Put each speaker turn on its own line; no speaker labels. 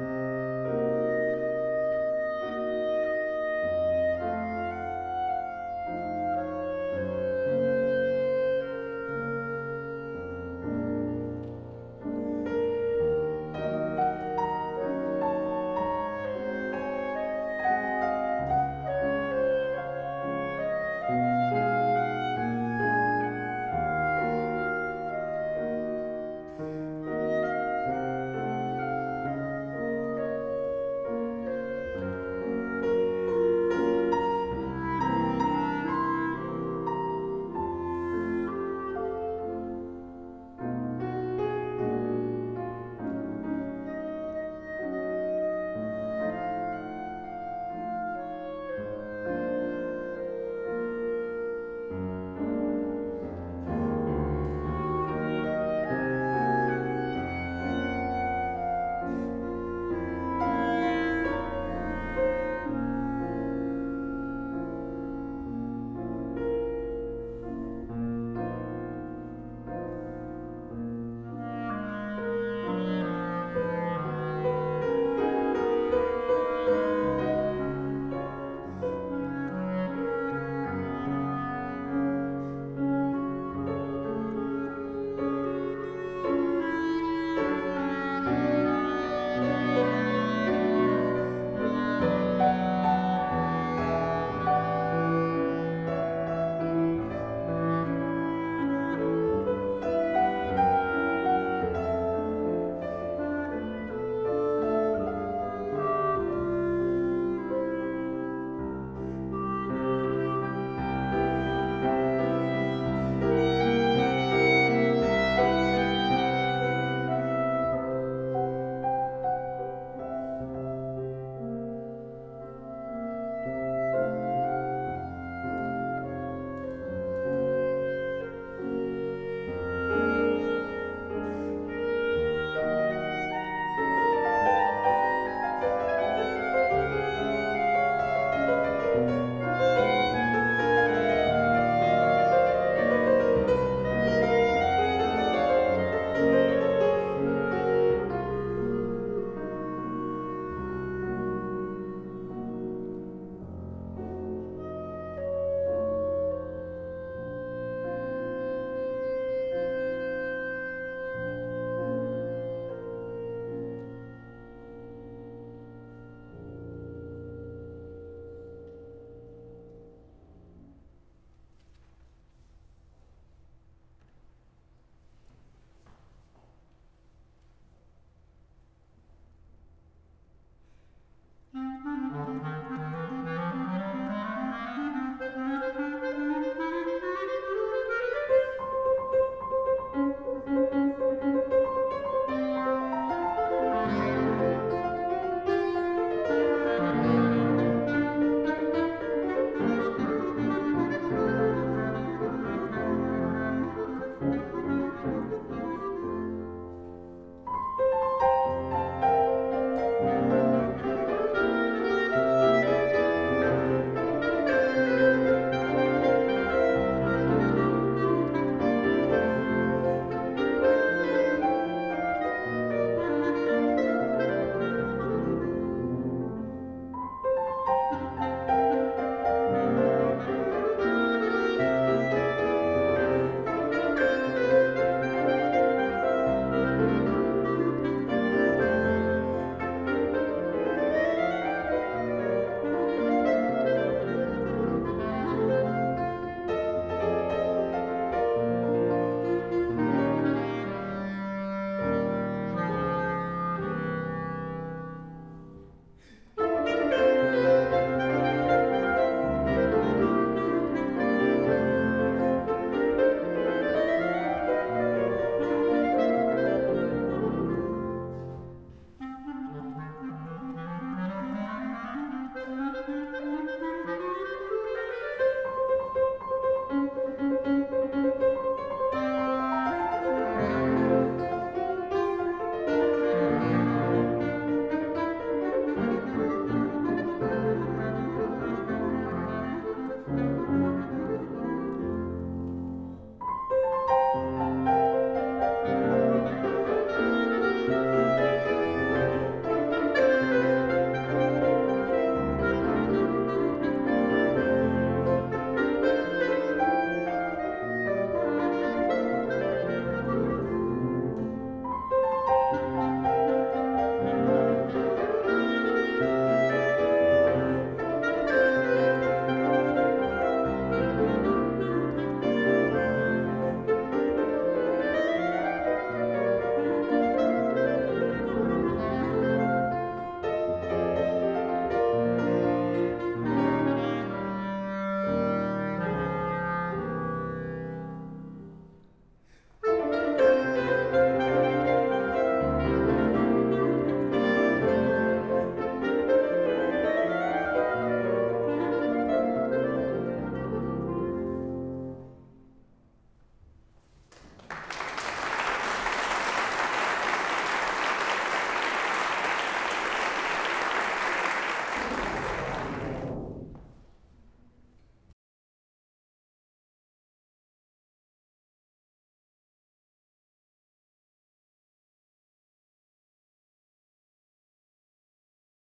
Música